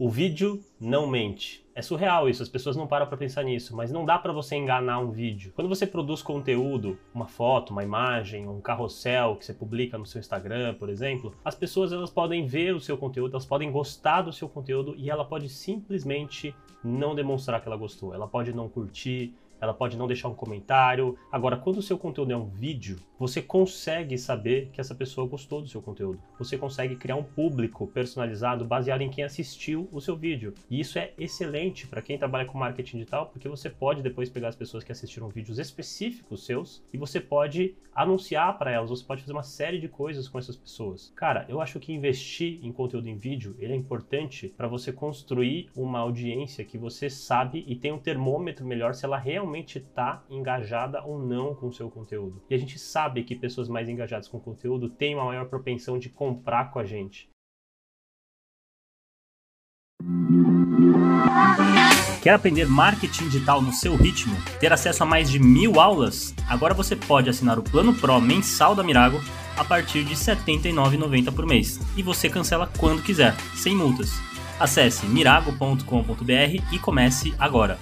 O vídeo não mente. É surreal isso, as pessoas não param para pensar nisso, mas não dá para você enganar um vídeo. Quando você produz conteúdo, uma foto, uma imagem, um carrossel que você publica no seu Instagram, por exemplo, as pessoas elas podem ver o seu conteúdo, elas podem gostar do seu conteúdo e ela pode simplesmente não demonstrar que ela gostou. Ela pode não curtir, ela pode não deixar um comentário. Agora, quando o seu conteúdo é um vídeo, você consegue saber que essa pessoa gostou do seu conteúdo. Você consegue criar um público personalizado baseado em quem assistiu o seu vídeo. E isso é excelente para quem trabalha com marketing digital, porque você pode depois pegar as pessoas que assistiram vídeos específicos seus e você pode anunciar para elas, você pode fazer uma série de coisas com essas pessoas. Cara, eu acho que investir em conteúdo em vídeo, ele é importante para você construir uma audiência que você sabe e tem um termômetro melhor se ela realmente está engajada ou não com o seu conteúdo. E a gente sabe que pessoas mais engajadas com o conteúdo têm uma maior propensão de comprar com a gente. Quer aprender marketing digital no seu ritmo? Ter acesso a mais de mil aulas? Agora você pode assinar o Plano Pro mensal da Mirago a partir de R$ 79,90 por mês. E você cancela quando quiser, sem multas. Acesse mirago.com.br e comece agora.